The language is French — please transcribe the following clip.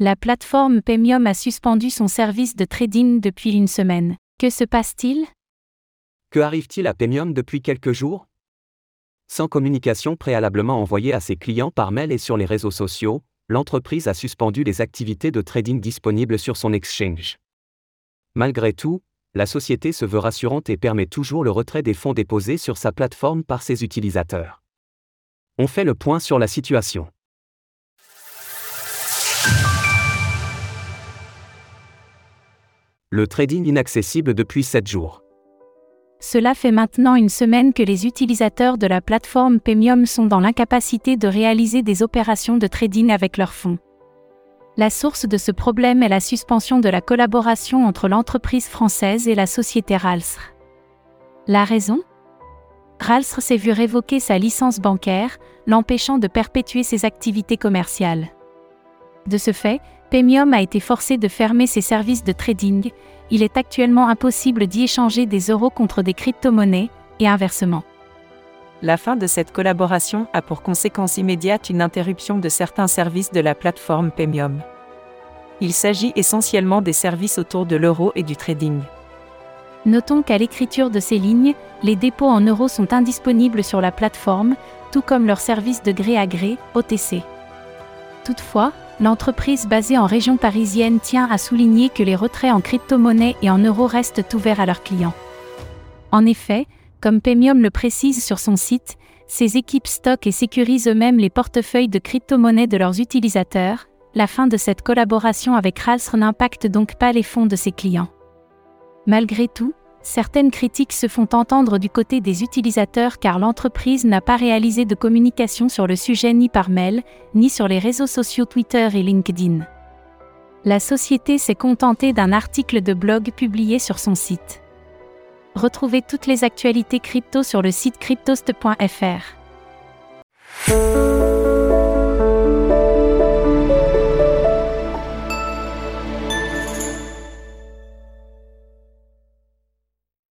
La plateforme Pemium a suspendu son service de trading depuis une semaine. Que se passe-t-il? Que arrive-t-il à Pemium depuis quelques jours? Sans communication préalablement envoyée à ses clients par mail et sur les réseaux sociaux, l'entreprise a suspendu les activités de trading disponibles sur son exchange. Malgré tout, la société se veut rassurante et permet toujours le retrait des fonds déposés sur sa plateforme par ses utilisateurs. On fait le point sur la situation. Le trading inaccessible depuis 7 jours. Cela fait maintenant une semaine que les utilisateurs de la plateforme Pemium sont dans l'incapacité de réaliser des opérations de trading avec leurs fonds. La source de ce problème est la suspension de la collaboration entre l'entreprise française et la société Ralsr. La raison? Ralsr s'est vu révoquer sa licence bancaire, l'empêchant de perpétuer ses activités commerciales. De ce fait, Pemium a été forcé de fermer ses services de trading, il est actuellement impossible d'y échanger des euros contre des crypto-monnaies, et inversement. La fin de cette collaboration a pour conséquence immédiate une interruption de certains services de la plateforme Pemium. Il s'agit essentiellement des services autour de l'euro et du trading. Notons qu'à l'écriture de ces lignes, les dépôts en euros sont indisponibles sur la plateforme, tout comme leurs services de gré à gré, OTC. Toutefois, l'entreprise basée en région parisienne tient à souligner que les retraits en crypto-monnaie et en euros restent ouverts à leurs clients. En effet, comme Pemium le précise sur son site, ces équipes stockent et sécurisent eux-mêmes les portefeuilles de crypto-monnaies de leurs utilisateurs. La fin de cette collaboration avec Ralsr n'impacte donc pas les fonds de ses clients. Malgré tout, certaines critiques se font entendre du côté des utilisateurs car l'entreprise n'a pas réalisé de communication sur le sujet ni par mail, ni sur les réseaux sociaux Twitter et LinkedIn. La société s'est contentée d'un article de blog publié sur son site. Retrouvez toutes les actualités crypto sur le site cryptost.fr.